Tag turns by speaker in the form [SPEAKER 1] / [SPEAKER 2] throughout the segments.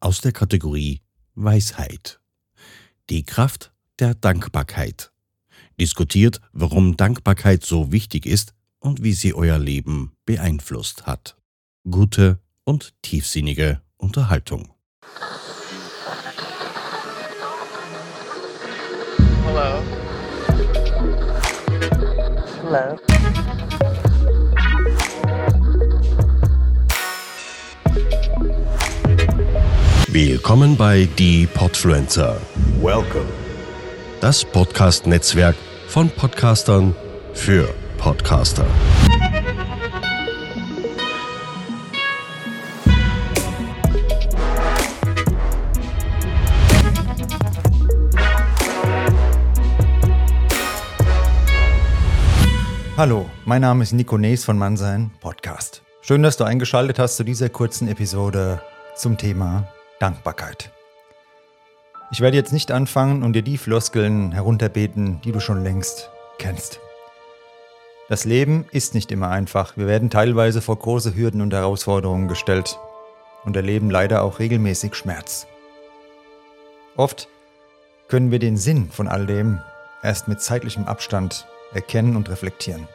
[SPEAKER 1] aus der Kategorie Weisheit. Die Kraft der Dankbarkeit. Diskutiert, warum Dankbarkeit so wichtig ist und wie sie euer Leben beeinflusst hat. Gute und tiefsinnige Unterhaltung.
[SPEAKER 2] Hello. Hello.
[SPEAKER 1] Willkommen bei Die Podfluencer,
[SPEAKER 3] Welcome.
[SPEAKER 1] das Podcast-Netzwerk von Podcastern für Podcaster.
[SPEAKER 3] Hallo, mein Name ist Nico Nees von Mannsein Podcast. Schön, dass du eingeschaltet hast zu dieser kurzen Episode zum Thema Dankbarkeit. Ich werde jetzt nicht anfangen und dir die Floskeln herunterbeten, die du schon längst kennst. Das Leben ist nicht immer einfach. Wir werden teilweise vor große Hürden und Herausforderungen gestellt und erleben leider auch regelmäßig Schmerz. Oft können wir den Sinn von all dem erst mit zeitlichem Abstand erkennen und reflektieren.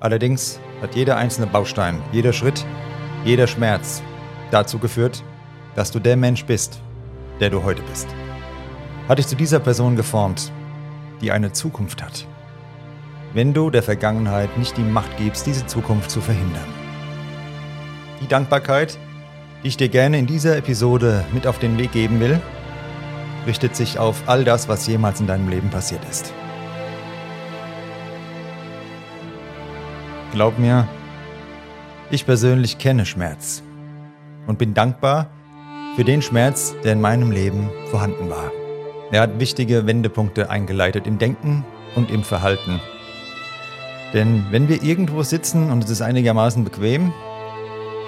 [SPEAKER 3] Allerdings hat jeder einzelne Baustein, jeder Schritt, jeder Schmerz dazu geführt, dass du der Mensch bist, der du heute bist. Hat dich zu dieser Person geformt, die eine Zukunft hat. Wenn du der Vergangenheit nicht die Macht gibst, diese Zukunft zu verhindern. Die Dankbarkeit, die ich dir gerne in dieser Episode mit auf den Weg geben will, richtet sich auf all das, was jemals in deinem Leben passiert ist. Glaub mir, ich persönlich kenne Schmerz und bin dankbar für den Schmerz, der in meinem Leben vorhanden war. Er hat wichtige Wendepunkte eingeleitet im Denken und im Verhalten. Denn wenn wir irgendwo sitzen und es ist einigermaßen bequem,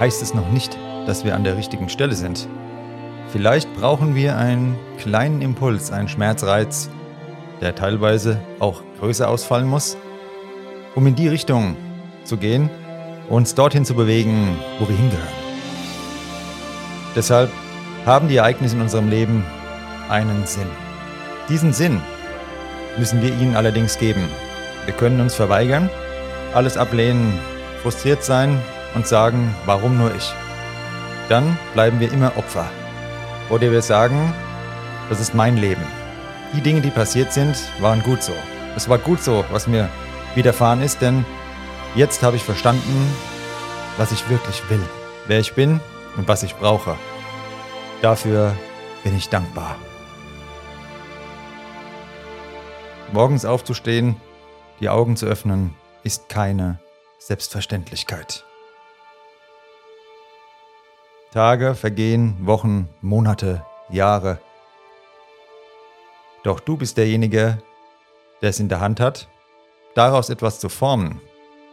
[SPEAKER 3] heißt es noch nicht, dass wir an der richtigen Stelle sind. Vielleicht brauchen wir einen kleinen Impuls, einen Schmerzreiz, der teilweise auch größer ausfallen muss, um in die Richtung zu gehen, uns dorthin zu bewegen, wo wir hingehören. Deshalb haben die Ereignisse in unserem Leben einen Sinn. Diesen Sinn müssen wir ihnen allerdings geben. Wir können uns verweigern, alles ablehnen, frustriert sein und sagen, warum nur ich? Dann bleiben wir immer Opfer. Oder wir sagen, das ist mein Leben. Die Dinge, die passiert sind, waren gut so. Es war gut so, was mir widerfahren ist, denn jetzt habe ich verstanden, was ich wirklich will, wer ich bin und was ich brauche. Dafür bin ich dankbar. Morgens aufzustehen, die Augen zu öffnen, ist keine Selbstverständlichkeit. Tage vergehen, Wochen, Monate, Jahre. Doch du bist derjenige, der es in der Hand hat, daraus etwas zu formen,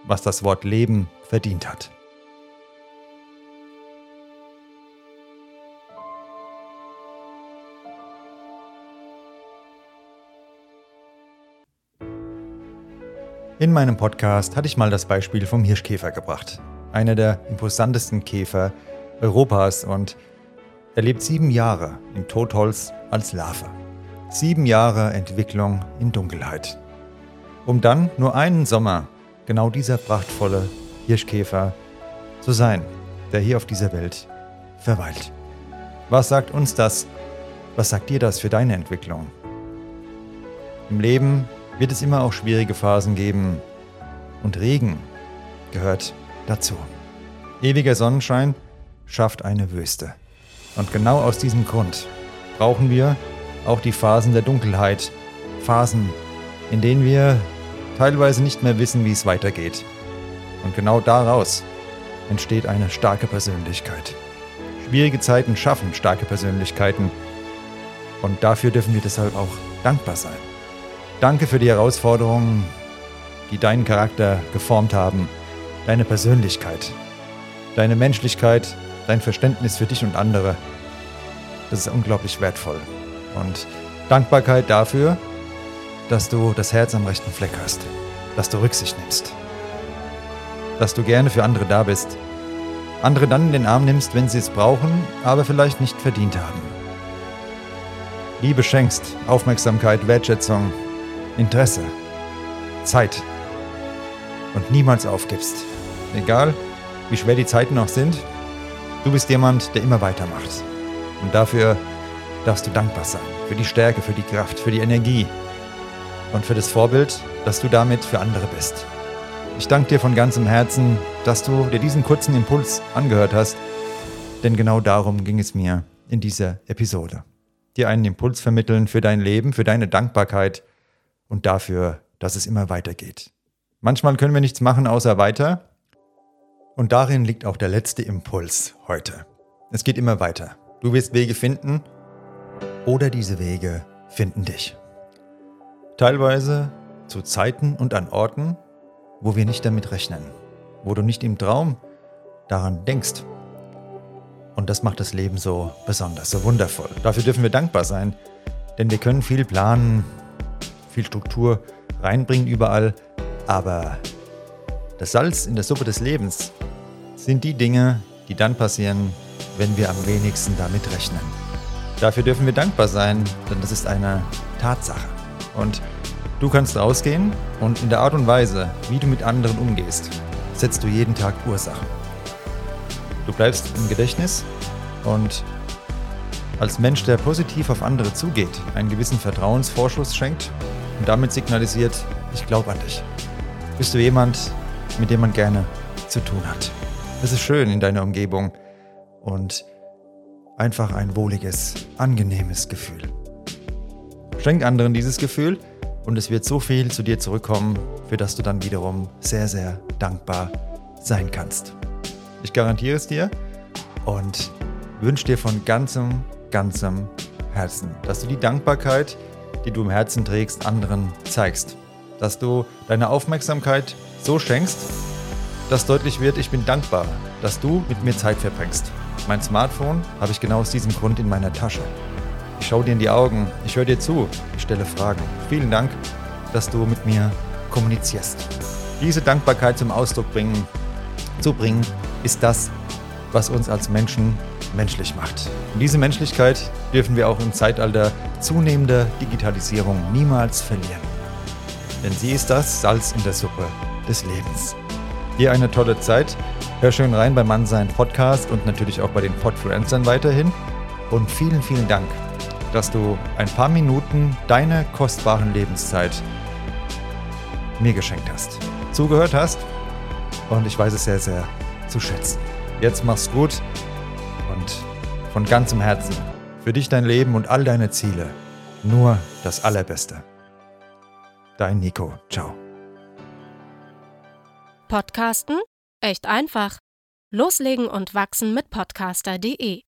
[SPEAKER 3] was das Wort Leben verdient hat. In meinem Podcast hatte ich mal das Beispiel vom Hirschkäfer gebracht. Einer der imposantesten Käfer Europas und er lebt sieben Jahre im Totholz als Larve. Sieben Jahre Entwicklung in Dunkelheit. Um dann nur einen Sommer genau dieser prachtvolle Hirschkäfer zu sein, der hier auf dieser Welt verweilt. Was sagt uns das? Was sagt dir das für deine Entwicklung? Im Leben wird es immer auch schwierige Phasen geben. Und Regen gehört dazu. Ewiger Sonnenschein schafft eine Wüste. Und genau aus diesem Grund brauchen wir auch die Phasen der Dunkelheit. Phasen, in denen wir teilweise nicht mehr wissen, wie es weitergeht. Und genau daraus entsteht eine starke Persönlichkeit. Schwierige Zeiten schaffen starke Persönlichkeiten. Und dafür dürfen wir deshalb auch dankbar sein. Danke für die Herausforderungen, die deinen Charakter geformt haben, deine Persönlichkeit, deine Menschlichkeit, dein Verständnis für dich und andere. Das ist unglaublich wertvoll. Und Dankbarkeit dafür, dass du das Herz am rechten Fleck hast, dass du Rücksicht nimmst, dass du gerne für andere da bist, Andere dann in den Arm nimmst, wenn sie es brauchen, aber vielleicht nicht verdient haben. Liebe schenkst, Aufmerksamkeit, Wertschätzung, Interesse, Zeit und niemals aufgibst. Egal, wie schwer die Zeiten auch sind, du bist jemand, der immer weitermacht. Und dafür darfst du dankbar sein. Für die Stärke, für die Kraft, für die Energie und für das Vorbild, dass du damit für andere bist. Ich danke dir von ganzem Herzen, dass du dir diesen kurzen Impuls angehört hast, denn genau darum ging es mir in dieser Episode. Dir einen Impuls vermitteln für dein Leben, für deine Dankbarkeit und dafür, dass es immer weitergeht. Manchmal können wir nichts machen außer weiter. Und darin liegt auch der letzte Impuls heute. Es geht immer weiter. Du wirst Wege finden oder diese Wege finden dich. Teilweise zu Zeiten und an Orten, wo wir nicht damit rechnen, wo du nicht im Traum daran denkst. Und das macht das Leben so besonders, so wundervoll. Dafür dürfen wir dankbar sein, denn wir können viel planen, viel Struktur reinbringen überall, aber das Salz in der Suppe des Lebens sind die Dinge, die dann passieren, wenn wir am wenigsten damit rechnen. Dafür dürfen wir dankbar sein, denn das ist eine Tatsache. Und Du kannst rausgehen und in der Art und Weise, wie du mit anderen umgehst, setzt du jeden Tag Ursachen. Du bleibst im Gedächtnis und als Mensch, der positiv auf andere zugeht, einen gewissen Vertrauensvorschuss schenkt und damit signalisiert, ich glaube an dich. Bist du jemand, mit dem man gerne zu tun hat. Es ist schön in deiner Umgebung und einfach ein wohliges, angenehmes Gefühl. Schenk anderen dieses Gefühl und es wird so viel zu dir zurückkommen, für das du dann wiederum sehr, sehr dankbar sein kannst. Ich garantiere es dir und wünsche dir von ganzem, ganzem Herzen, dass du die Dankbarkeit, die du im Herzen trägst, anderen zeigst. Dass du deine Aufmerksamkeit so schenkst, dass deutlich wird, ich bin dankbar, dass du mit mir Zeit verbringst. Mein Smartphone habe ich genau aus diesem Grund in meiner Tasche. Ich schaue dir in die Augen, ich höre dir zu, ich stelle Fragen. Vielen Dank, dass du mit mir kommunizierst. Diese Dankbarkeit zum Ausdruck bringen, zu bringen, ist das, was uns als Menschen menschlich macht. Und diese Menschlichkeit dürfen wir auch im Zeitalter zunehmender Digitalisierung niemals verlieren. Denn sie ist das Salz in der Suppe des Lebens. Dir eine tolle Zeit. Hör schön rein beim Mannsein Podcast und natürlich auch bei den Podfluencern weiterhin. Und vielen, vielen Dank dass du ein paar Minuten deine kostbaren Lebenszeit mir geschenkt hast, zugehört hast und ich weiß es sehr, sehr zu schätzen. Jetzt mach's gut von ganzem Herzen für dich dein Leben und all deine Ziele nur das Allerbeste. Dein Nico. Ciao.
[SPEAKER 4] Podcasten? Echt einfach. Loslegen und wachsen mit podcaster.de